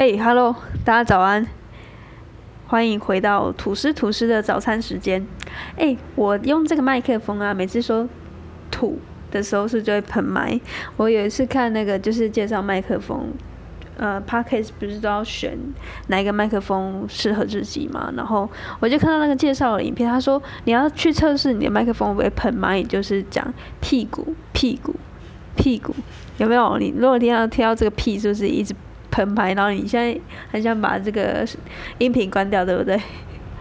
哎，Hello，大家早安，欢迎回到吐司吐司的早餐时间。哎，我用这个麦克风啊，每次说吐的时候是就会喷麦。我有一次看那个就是介绍麦克风，呃 p o d c a s t 不是都要选哪一个麦克风适合自己嘛？然后我就看到那个介绍的影片，他说你要去测试你的麦克风会不会喷麦，也就是讲屁股屁股屁股有没有？你如果听到听到这个屁，是不是一直？澎湃，然后你现在很想把这个音频关掉，对不对？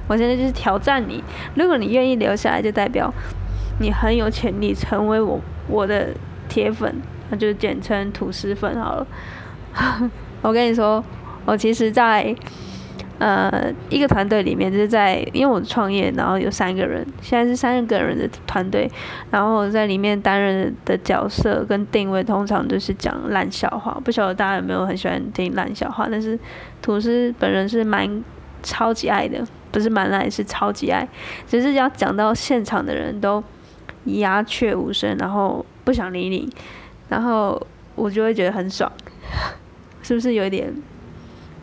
我现在就是挑战你，如果你愿意留下来，就代表你很有潜力成为我我的铁粉，那就简称吐司粉好了。我跟你说，我其实，在。呃，一个团队里面就是在，因为我创业，然后有三个人，现在是三个人的团队，然后在里面担任的角色跟定位，通常就是讲烂笑话。不晓得大家有没有很喜欢听烂笑话？但是吐司本人是蛮超级爱的，不是蛮爱，是超级爱。只是要讲到现场的人都鸦雀无声，然后不想理你，然后我就会觉得很爽，是不是有一点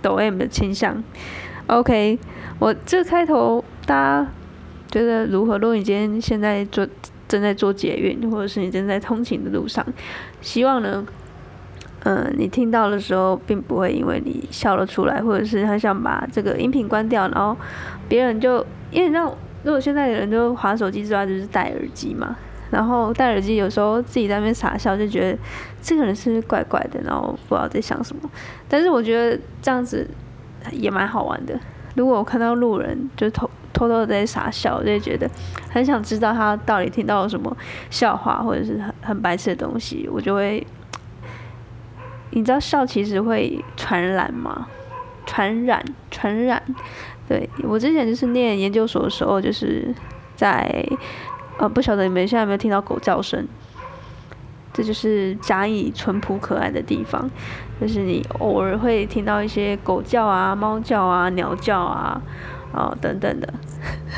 抖 M 的倾向？OK，我这开头大家觉得如何？如果你今天现在做正在做捷运，或者是你正在通勤的路上，希望呢，嗯，你听到的时候，并不会因为你笑了出来，或者是很想把这个音频关掉，然后别人就因为你知道，如果现在的人都划手机之外，就是戴耳机嘛，然后戴耳机有时候自己在那边傻笑，就觉得这个人是不是怪怪的，然后不知道在想什么。但是我觉得这样子。也蛮好玩的。如果我看到路人就偷偷偷的在傻笑，我就觉得很想知道他到底听到了什么笑话，或者是很很白痴的东西，我就会。你知道笑其实会传染吗？传染，传染。对我之前就是念研究所的时候，就是在呃，不晓得你们现在有没有听到狗叫声？这就是嘉义淳朴可爱的地方，就是你偶尔会听到一些狗叫啊、猫叫啊、鸟叫啊，哦等等的。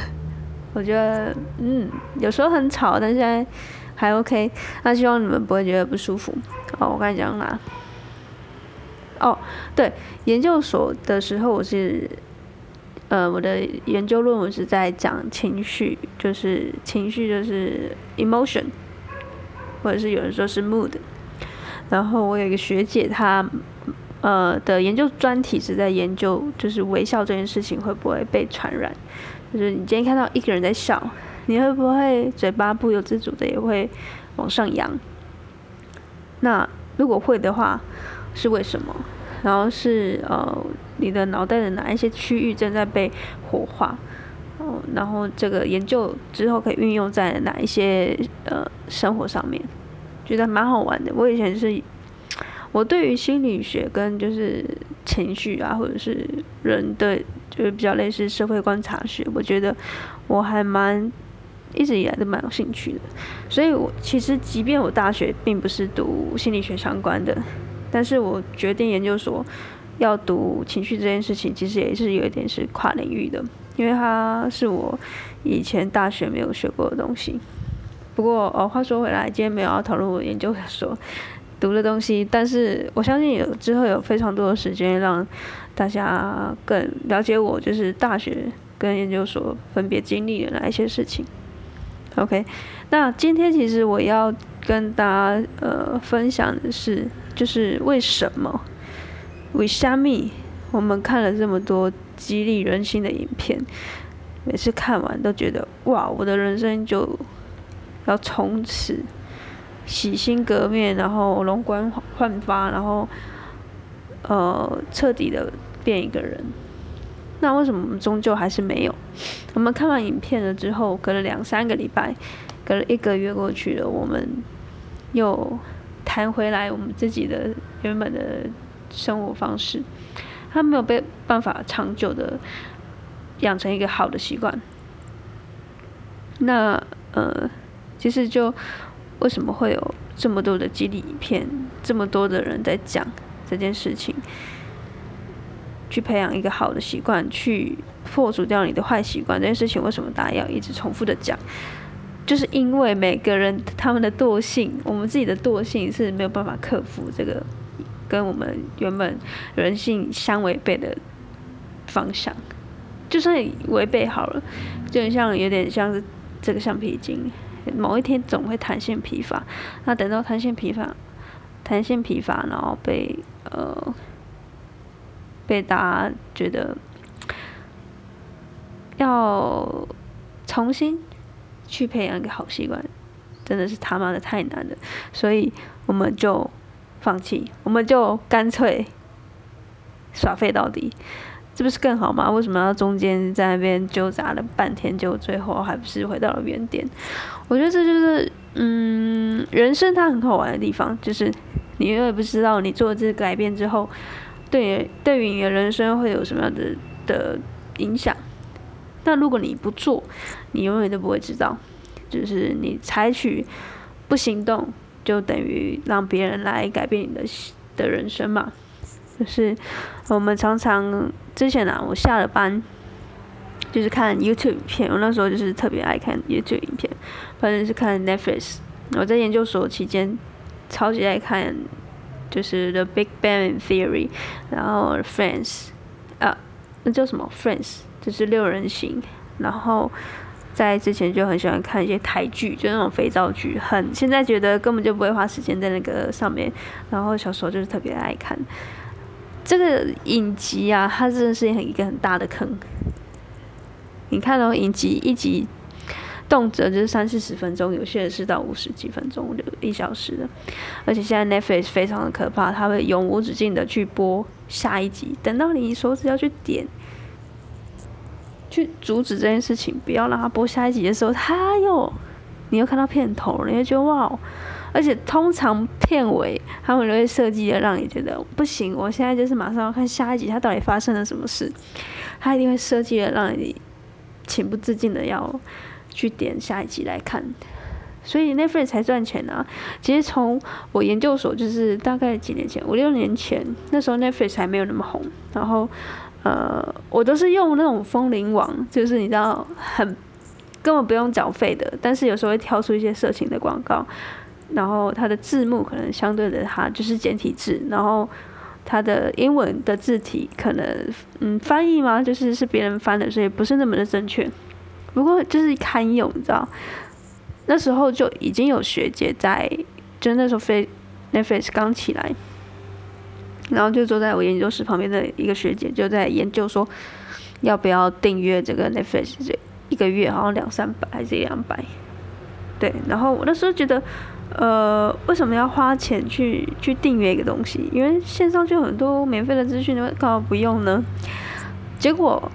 我觉得，嗯，有时候很吵，但现在还 OK。那希望你们不会觉得不舒服。哦，我刚才讲啦？哦，对，研究所的时候我是，呃，我的研究论文是在讲情绪，就是情绪就是 emotion。或者是有人说是 mood，然后我有一个学姐，她呃的研究专题是在研究，就是微笑这件事情会不会被传染，就是你今天看到一个人在笑，你会不会嘴巴不由自主的也会往上扬？那如果会的话，是为什么？然后是呃你的脑袋的哪一些区域正在被活化？哦，然后这个研究之后可以运用在哪一些呃生活上面？觉得蛮好玩的。我以前是，我对于心理学跟就是情绪啊，或者是人的，就是比较类似社会观察学，我觉得我还蛮一直以来都蛮有兴趣的。所以，我其实即便我大学并不是读心理学相关的，但是我决定研究所要读情绪这件事情，其实也是有一点是跨领域的。因为它是我以前大学没有学过的东西。不过哦，话说回来，今天没有要讨论我研究所读的东西，但是我相信有之后有非常多的时间让大家更了解我，就是大学跟研究所分别经历了哪一些事情。OK，那今天其实我要跟大家呃分享的是，就是为什么为虾米我们看了这么多。激励人心的影片，每次看完都觉得哇，我的人生就要从此洗心革面，然后容光焕发，然后呃彻底的变一个人。那为什么我们终究还是没有？我们看完影片了之后，隔了两三个礼拜，隔了一个月过去了，我们又弹回来我们自己的原本的生活方式。他没有被办法长久的养成一个好的习惯。那呃，其实就为什么会有这么多的激励影片，这么多的人在讲这件事情，去培养一个好的习惯，去破除掉你的坏习惯这件事情，为什么大家要一直重复的讲？就是因为每个人他们的惰性，我们自己的惰性是没有办法克服这个跟我们原本人性相违背的方向。就算违背好了，就很像有点像是这个橡皮筋，某一天总会弹性疲乏。那等到弹性疲乏，弹性疲乏，然后被呃被大家觉得要重新去培养一个好习惯，真的是他妈的太难了。所以我们就放弃，我们就干脆耍废到底。这不是更好吗？为什么要中间在那边纠杂了半天，就最后还不是回到了原点？我觉得这就是，嗯，人生它很好玩的地方，就是你永远不知道你做这个改变之后，对对于你的人生会有什么样的的影响。那如果你不做，你永远都不会知道。就是你采取不行动，就等于让别人来改变你的的人生嘛。就是我们常常之前啊，我下了班就是看 YouTube 影片，我那时候就是特别爱看 YouTube 影片，反正是看 Netflix。我在研究所期间超级爱看，就是 The Big Bang Theory，然后 Friends，啊，那叫什么 Friends，就是六人行。然后在之前就很喜欢看一些台剧，就那种肥皂剧，很现在觉得根本就不会花时间在那个上面。然后小时候就是特别爱看。这个影集啊，它真的是一个很大的坑。你看到影集一集，动辄就是三四十分钟，有些人是到五十几分钟，就一小时的。而且现在 Netflix 非常的可怕，它会永无止境的去播下一集，等到你手指要去点，去阻止这件事情，不要让他播下一集的时候，他又，你又看到片头，你就觉得哇。哦而且通常片尾他们都会设计的让你觉得不行，我现在就是马上要看下一集，他到底发生了什么事？他一定会设计的让你情不自禁的要去点下一集来看，所以 Netflix 才赚钱啊！其实从我研究所就是大概几年前，五六年前，那时候 Netflix 还没有那么红，然后呃，我都是用那种风铃网，就是你知道很根本不用缴费的，但是有时候会跳出一些色情的广告。然后它的字幕可能相对的，它就是简体字，然后它的英文的字体可能嗯翻译嘛，就是是别人翻的，所以不是那么的正确。不过就是堪用，你知道？那时候就已经有学姐在，就那时候飞 Netflix 刚起来，然后就坐在我研究室旁边的一个学姐就在研究说，要不要订阅这个 Netflix，这一个月好像两三百还是一两百？对，然后我那时候觉得。呃，为什么要花钱去去订阅一个东西？因为线上就很多免费的资讯，干嘛不用呢？结果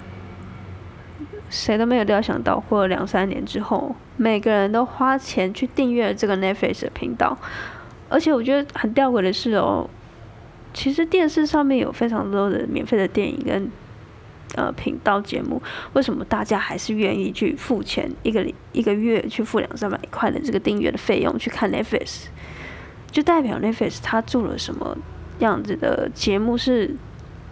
谁都没有料想到，过了两三年之后，每个人都花钱去订阅了这个 Netflix 的频道。而且我觉得很吊诡的是哦，其实电视上面有非常多的免费的电影跟。呃，频道节目为什么大家还是愿意去付钱一个一个月去付两三百块的这个订阅的费用去看 Netflix？就代表 Netflix 它做了什么样子的节目是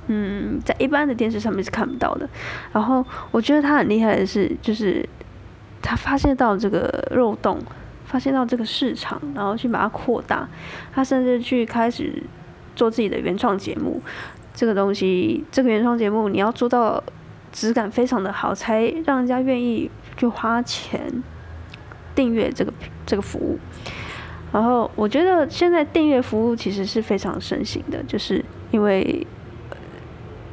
嗯，在一般的电视上面是看不到的。然后我觉得他很厉害的是，就是他发现到这个漏洞，发现到这个市场，然后去把它扩大。他甚至去开始做自己的原创节目。这个东西，这个原创节目你要做到质感非常的好，才让人家愿意去花钱订阅这个这个服务。然后我觉得现在订阅服务其实是非常盛行的，就是因为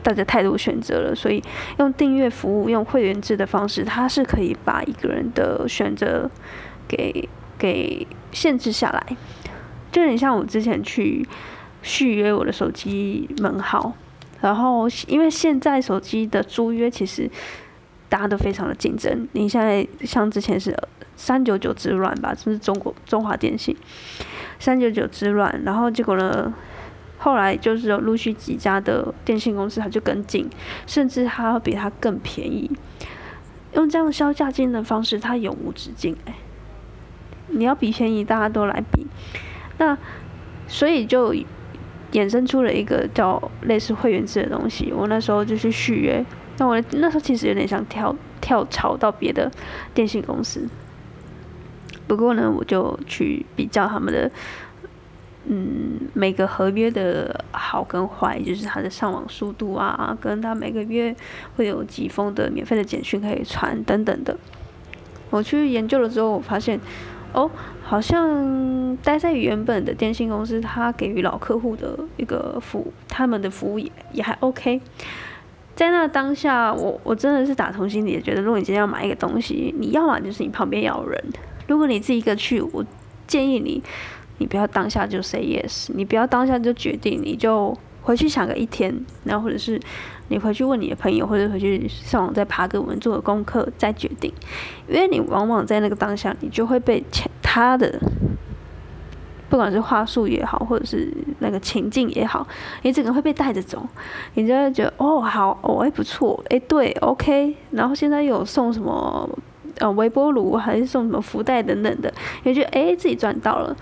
大家太多选择了，所以用订阅服务、用会员制的方式，它是可以把一个人的选择给给限制下来。就很像我之前去。续约我的手机门号，然后因为现在手机的租约其实大家都非常的竞争。你现在像之前是三九九之乱吧，就是中国中华电信三九九之乱，然后结果呢，后来就是陆续几家的电信公司，它就跟进，甚至它比它更便宜。用这样销价竞争的方式，它永无止境哎。你要比便宜，大家都来比，那所以就。衍生出了一个叫类似会员制的东西，我那时候就去续约。那我那时候其实有点想跳跳槽到别的电信公司，不过呢，我就去比较他们的嗯，每个合约的好跟坏，就是它的上网速度啊，跟它每个月会有几封的免费的简讯可以传等等的。我去研究了之后，我发现，哦，好像待在原本的电信公司，他给予老客户的一个服务，他们的服务也也还 OK。在那当下，我我真的是打从心里觉得，如果你今天要买一个东西，你要么就是你旁边要人，如果你自己一个去，我建议你。你不要当下就 say yes，你不要当下就决定，你就回去想个一天，然后或者是你回去问你的朋友，或者回去上网再爬个文，做个功课再决定，因为你往往在那个当下，你就会被他的，不管是话术也好，或者是那个情境也好，你整个会被带着走，你就会觉得哦好哦哎不错哎对 OK，然后现在有送什么呃微波炉还是送什么福袋等等的，你就觉得哎自己赚到了。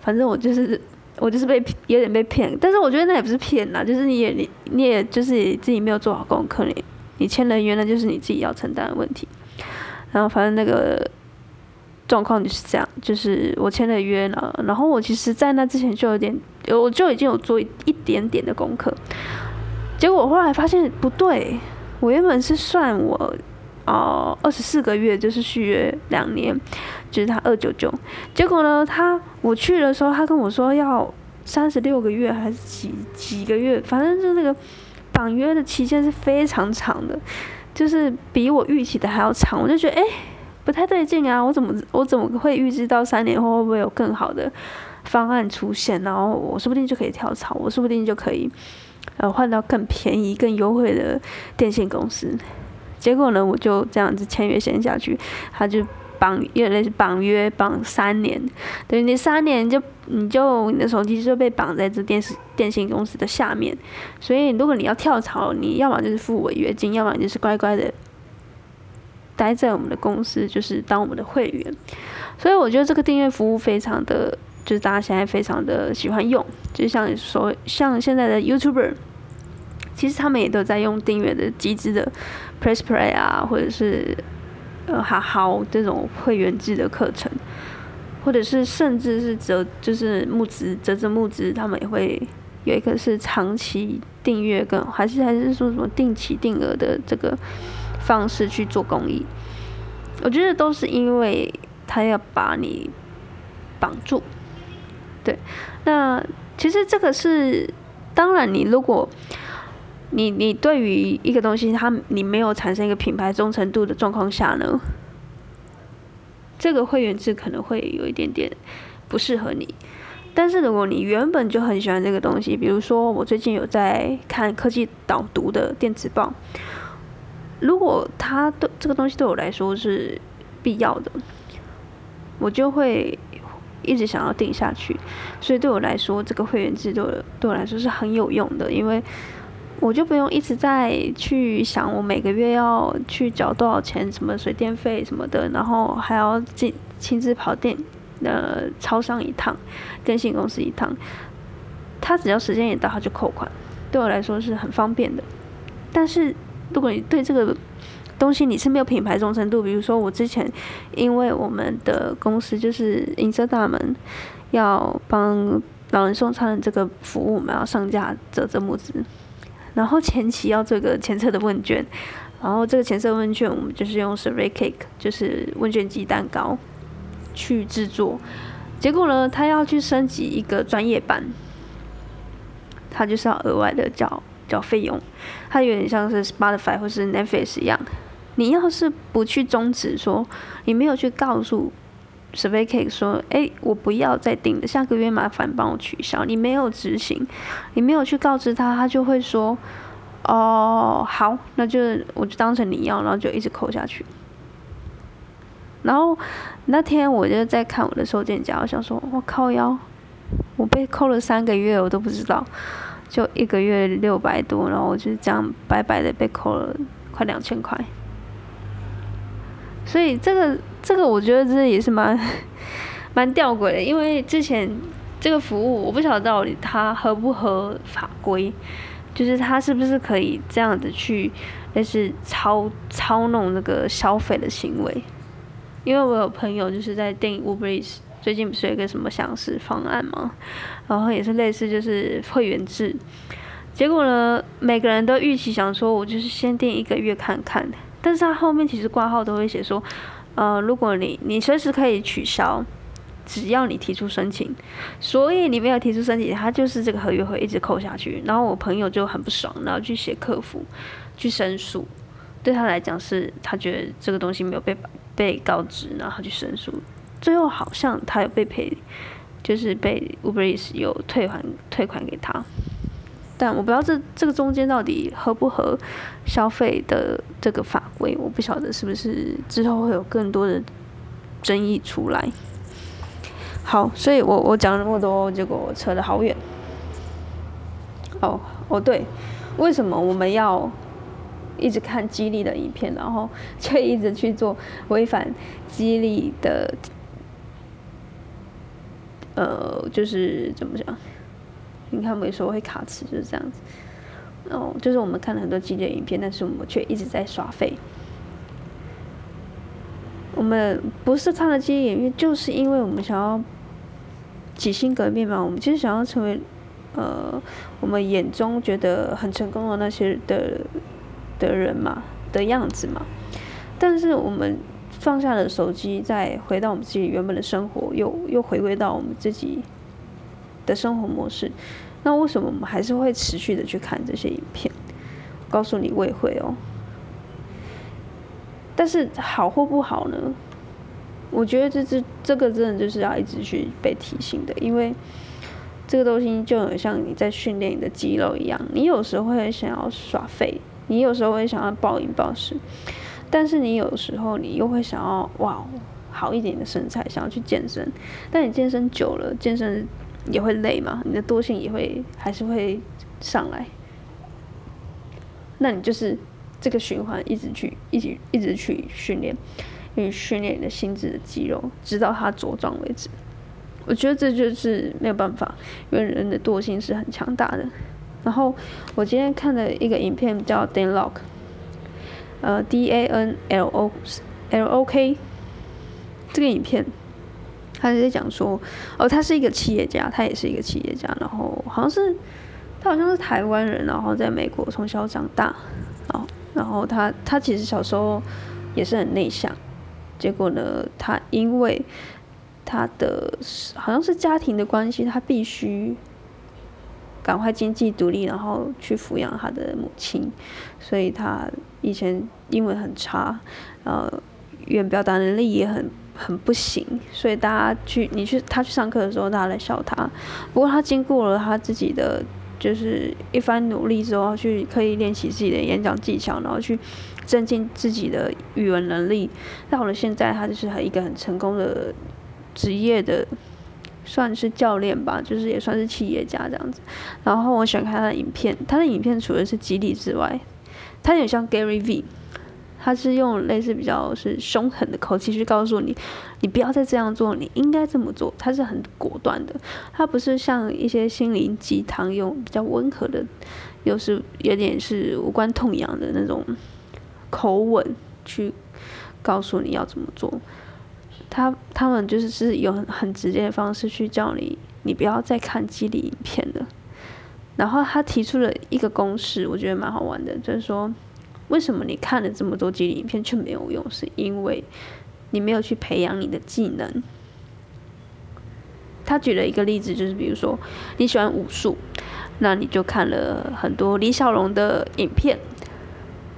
反正我就是我就是被有点被骗，但是我觉得那也不是骗啦，就是你也你你也就是自己没有做好功课，你你签了约那就是你自己要承担的问题。然后反正那个状况就是这样，就是我签了约了，然后我其实在那之前就有点，我就已经有做一点点的功课，结果我后来发现不对，我原本是算我。哦，二十四个月就是续约两年，就是他二九九。结果呢，他我去的时候，他跟我说要三十六个月还是几几个月，反正就那个绑约的期限是非常长的，就是比我预期的还要长。我就觉得哎，不太对劲啊！我怎么我怎么会预知到三年后会不会有更好的方案出现？然后我说不定就可以跳槽，我说不定就可以呃换到更便宜、更优惠的电信公司。结果呢，我就这样子签约签下去，他就绑，有点类似绑约绑三年，等于你三年就你就你的手机就被绑在这电视电信公司的下面，所以如果你要跳槽，你要么就是付违约金，要么就是乖乖的待在我们的公司，就是当我们的会员。所以我觉得这个订阅服务非常的，就是大家现在非常的喜欢用，就像说像现在的 YouTuber。其实他们也都在用订阅的机制的，Press Play 啊，或者是呃好好这种会员制的课程，或者是甚至是折就是募资折折募资，他们也会有一个是长期订阅跟还是还是说什么定期定额的这个方式去做公益。我觉得都是因为他要把你绑住，对。那其实这个是当然，你如果你你对于一个东西，它你没有产生一个品牌忠诚度的状况下呢，这个会员制可能会有一点点不适合你。但是如果你原本就很喜欢这个东西，比如说我最近有在看科技导读的电子报，如果它对这个东西对我来说是必要的，我就会一直想要定下去。所以对我来说，这个会员制对我对我来说是很有用的，因为。我就不用一直在去想我每个月要去缴多少钱，什么水电费什么的，然后还要亲亲自跑电呃超商一趟，电信公司一趟，他只要时间一到他就扣款，对我来说是很方便的。但是如果你对这个东西你是没有品牌忠诚度，比如说我之前因为我们的公司就是银色大门要帮老人送餐的这个服务，我们要上架折折木子。然后前期要做个前测的问卷，然后这个前测问卷我们就是用 survey cake，就是问卷机蛋糕去制作。结果呢，他要去升级一个专业版，他就是要额外的交交费用。它有点像是 Spotify 或是 Netflix 一样，你要是不去终止说，你没有去告诉。Survey cake 说：“哎，我不要再订了，下个月麻烦帮我取消。你没有执行，你没有去告知他，他就会说：哦，好，那就我就当成你要，然后就一直扣下去。然后那天我就在看我的收件夹，我想说：我靠腰，我被扣了三个月，我都不知道，就一个月六百多，然后我就这样白白的被扣了快两千块。”所以这个这个我觉得这也是蛮 蛮吊诡的，因为之前这个服务我不晓得到底它合不合法规，就是它是不是可以这样子去类似操操弄那个消费的行为。因为我有朋友就是在订 Uber Eats 最近不是有一个什么享食方案吗？然后也是类似就是会员制，结果呢，每个人都预期想说，我就是先订一个月看看，但是他后面其实挂号都会写说，呃，如果你你随时可以取消，只要你提出申请，所以你没有提出申请，他就是这个合约会一直扣下去。然后我朋友就很不爽，然后去写客服去申诉，对他来讲是他觉得这个东西没有被被告知，然后去申诉。最后好像他有被赔，就是被 Uber Eats 有退还退款给他，但我不知道这这个中间到底合不合消费的这个法规，我不晓得是不是之后会有更多的争议出来。好，所以我我讲了那么多，结果我扯得好远。哦哦对，为什么我们要一直看激励的影片，然后却一直去做违反激励的？呃，就是怎么讲？你看，有时候会卡词，就是这样子。哦，就是我们看了很多激烈影片，但是我们却一直在刷废。我们不是看了激烈影片，就是因为我们想要洗心革面嘛。我们就是想要成为呃，我们眼中觉得很成功的那些的的人嘛的样子嘛。但是我们。放下了手机，再回到我们自己原本的生活，又又回归到我们自己的生活模式。那为什么我们还是会持续的去看这些影片？告诉你，我也会哦。但是好或不好呢？我觉得这这这个真的就是要一直去被提醒的，因为这个东西就很像你在训练你的肌肉一样。你有时候会想要耍废，你有时候会想要暴饮暴食。但是你有时候你又会想要哇好一点的身材，想要去健身，但你健身久了，健身也会累嘛，你的惰性也会还是会上来，那你就是这个循环一直去一直一直去训练，去训练你的心智的肌肉，直到它茁壮为止。我觉得这就是没有办法，因为人的惰性是很强大的。然后我今天看了一个影片叫 Dan Lok。呃，D A N L O L O K，这个影片，他在讲说，哦，他是一个企业家，他也是一个企业家，然后好像是，他好像是台湾人，然后在美国从小长大，哦，然后他他其实小时候也是很内向，结果呢，他因为他的好像是家庭的关系，他必须。赶快经济独立，然后去抚养他的母亲，所以他以前英文很差，呃，语言表达能力也很很不行，所以大家去你去他去上课的时候，大家来笑他。不过他经过了他自己的就是一番努力之后，去可以练习自己的演讲技巧，然后去增进自己的语文能力。到了现在，他就是一个很成功的职业的。算是教练吧，就是也算是企业家这样子。然后我喜欢看他的影片，他的影片除了是激励之外，他有点像 Gary V，他是用类似比较是凶狠的口气去告诉你，你不要再这样做，你应该这么做。他是很果断的，他不是像一些心灵鸡汤用比较温和的，又是有点是无关痛痒的那种口吻去告诉你要怎么做。他他们就是是有很很直接的方式去叫你，你不要再看激励影片了。然后他提出了一个公式，我觉得蛮好玩的，就是说，为什么你看了这么多激励影片却没有用？是因为你没有去培养你的技能。他举了一个例子，就是比如说你喜欢武术，那你就看了很多李小龙的影片，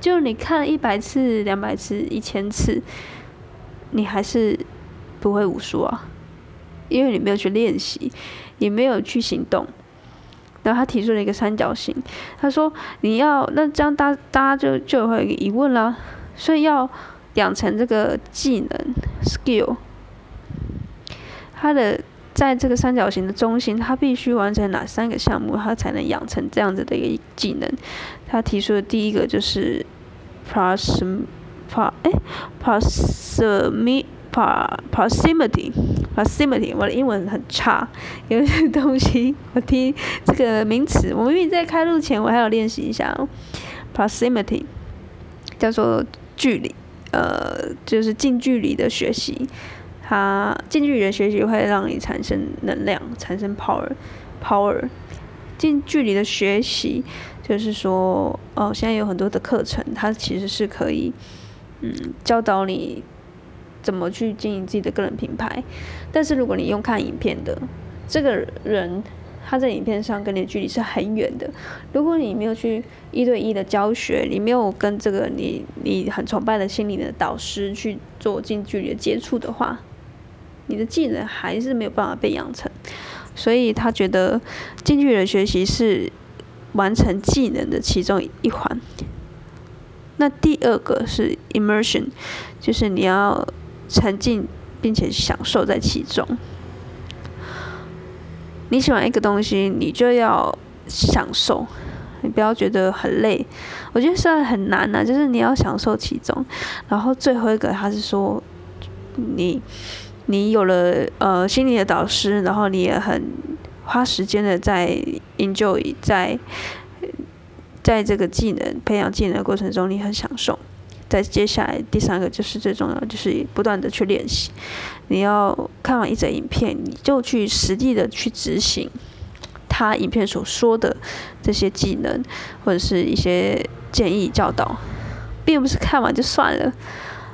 就你看了一百次、两百次、一千次，你还是。不会武术啊，因为你没有去练习，也没有去行动。然后他提出了一个三角形，他说你要那这样大大家就就会有一个疑问啦，所以要养成这个技能 skill，他的在这个三角形的中心，他必须完成哪三个项目，他才能养成这样子的一个技能？他提出的第一个就是 pros pro 哎 Pua, proximity, proximity. 我的英文很差，有些东西 我听这个名词，我明明在开录前我还要练习一下。proximity 叫做距离，呃，就是近距离的学习。它近距离的学习会让你产生能量，产生 power，power。近距离的学习就是说，哦，现在有很多的课程，它其实是可以，嗯，教导你怎么去经营自己的个人品牌。但是如果你用看影片的，这个人他在影片上跟你的距离是很远的。如果你没有去一对一的教学，你没有跟这个你你很崇拜的心灵的导师去做近距离的接触的话，你的技能还是没有办法被养成，所以他觉得近距离的学习是完成技能的其中一环。那第二个是 immersion，就是你要沉浸并且享受在其中。你喜欢一个东西，你就要享受，你不要觉得很累。我觉得虽然很难呐，就是你要享受其中。然后最后一个，他是说你。你有了呃心理的导师，然后你也很花时间的在研究，在在这个技能培养技能的过程中，你很享受。在接下来第三个就是最重要，就是不断的去练习。你要看完一则影片，你就去实际的去执行他影片所说的这些技能或者是一些建议教导，并不是看完就算了。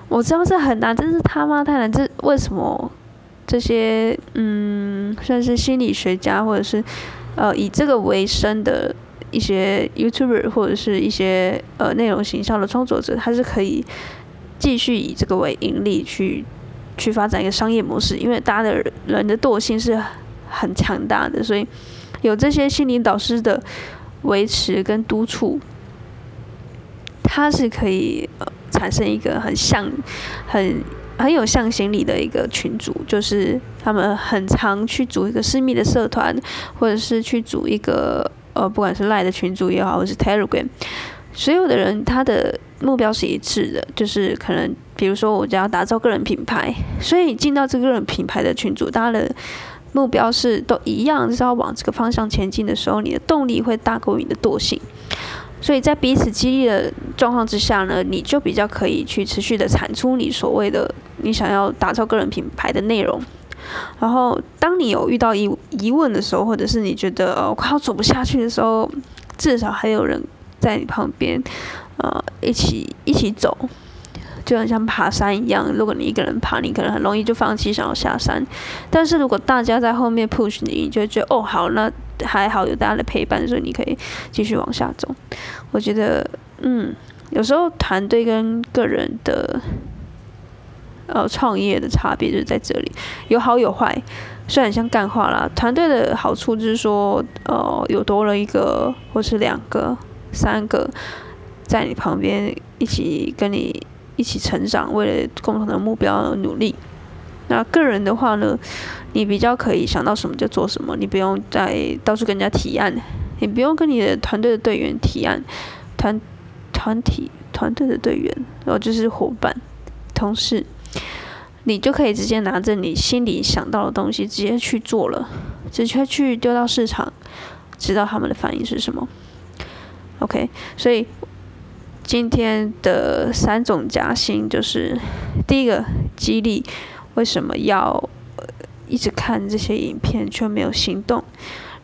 我知道这很难，真是他妈太难。这为什么这些嗯，算是心理学家或者是呃以这个为生的一些 YouTuber 或者是一些呃内容形象的创作者，他是可以继续以这个为盈利去去发展一个商业模式？因为大家的人的惰性是很强大的，所以有这些心灵导师的维持跟督促，他是可以呃。产生一个很像、很很有向心力的一个群组，就是他们很常去组一个私密的社团，或者是去组一个呃，不管是赖的群组也好，或是 Telegram，所有的人他的目标是一致的，就是可能比如说我就要打造个人品牌，所以进到这个人品牌的群组，大家的目标是都一样，是要往这个方向前进的时候，你的动力会大过你的惰性。所以在彼此激励的状况之下呢，你就比较可以去持续的产出你所谓的你想要打造个人品牌的内容。然后，当你有遇到疑疑问的时候，或者是你觉得呃快要走不下去的时候，至少还有人在你旁边，呃，一起一起走，就很像爬山一样。如果你一个人爬，你可能很容易就放弃想要下山。但是如果大家在后面 push 你，你就觉得哦好那。还好有大家的陪伴，所以你可以继续往下走。我觉得，嗯，有时候团队跟个人的，呃，创业的差别就是在这里，有好有坏。虽然像干话啦，团队的好处就是说，呃，有多了一个或是两个、三个在你旁边一起跟你一起成长，为了共同的目标而努力。那个人的话呢，你比较可以想到什么就做什么，你不用再到处跟人家提案，你不用跟你的团队的队员提案，团团体团队的队员，然后就是伙伴、同事，你就可以直接拿着你心里想到的东西直接去做了，直接去丢到市场，知道他们的反应是什么。OK，所以今天的三种加薪就是第一个激励。为什么要一直看这些影片却没有行动？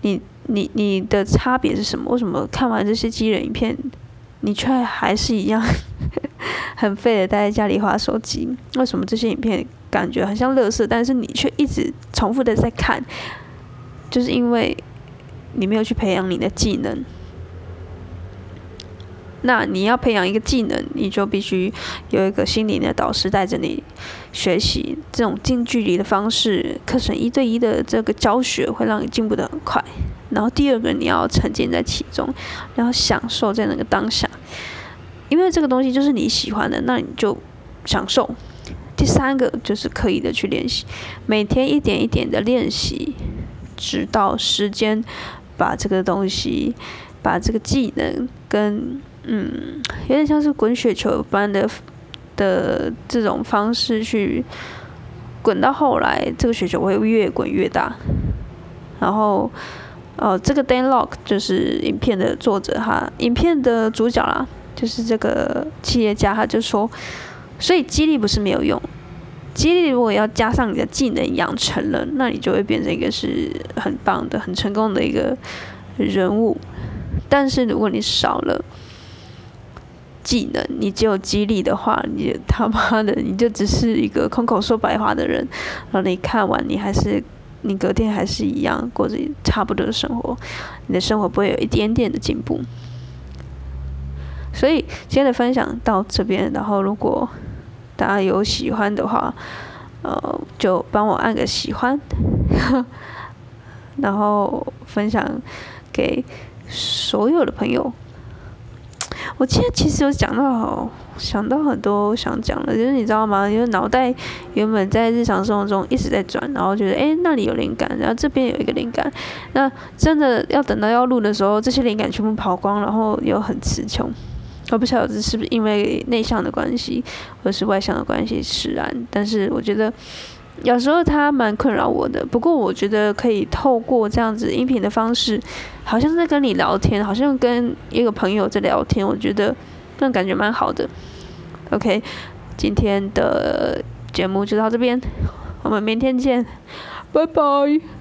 你你你的差别是什么？为什么看完这些激励影片，你却还是一样 很废的待在家里划手机？为什么这些影片感觉很像乐色，但是你却一直重复的在看？就是因为你没有去培养你的技能。那你要培养一个技能，你就必须有一个心灵的导师带着你学习这种近距离的方式，课程一对一的这个教学会让你进步的很快。然后第二个，你要沉浸在其中，然后享受在那个当下，因为这个东西就是你喜欢的，那你就享受。第三个就是刻意的去练习，每天一点一点的练习，直到时间把这个东西，把这个技能跟嗯，有点像是滚雪球般的的这种方式去滚，到后来这个雪球会越滚越大。然后，呃，这个 Dan Lok 就是影片的作者哈，影片的主角啦，就是这个企业家，他就说，所以激励不是没有用，激励如果要加上你的技能养成了，那你就会变成一个是很棒的、很成功的一个人物。但是如果你少了技能，你只有激励的话，你他妈的你就只是一个空口说白话的人。然后你看完，你还是你隔天还是一样过着差不多的生活，你的生活不会有一点点的进步。所以今天的分享到这边，然后如果大家有喜欢的话，呃，就帮我按个喜欢，然后分享给所有的朋友。我今天其实有讲到，想到很多想讲的，就是你知道吗？因为脑袋原本在日常生活中一直在转，然后觉得哎那里有灵感，然后这边有一个灵感，那真的要等到要录的时候，这些灵感全部跑光，然后又很词穷。我不晓得是不是因为内向的关系，或是外向的关系使然，但是我觉得有时候他蛮困扰我的。不过我觉得可以透过这样子音频的方式，好像在跟你聊天，好像跟一个朋友在聊天，我觉得那感觉蛮好的。OK，今天的节目就到这边，我们明天见，拜拜。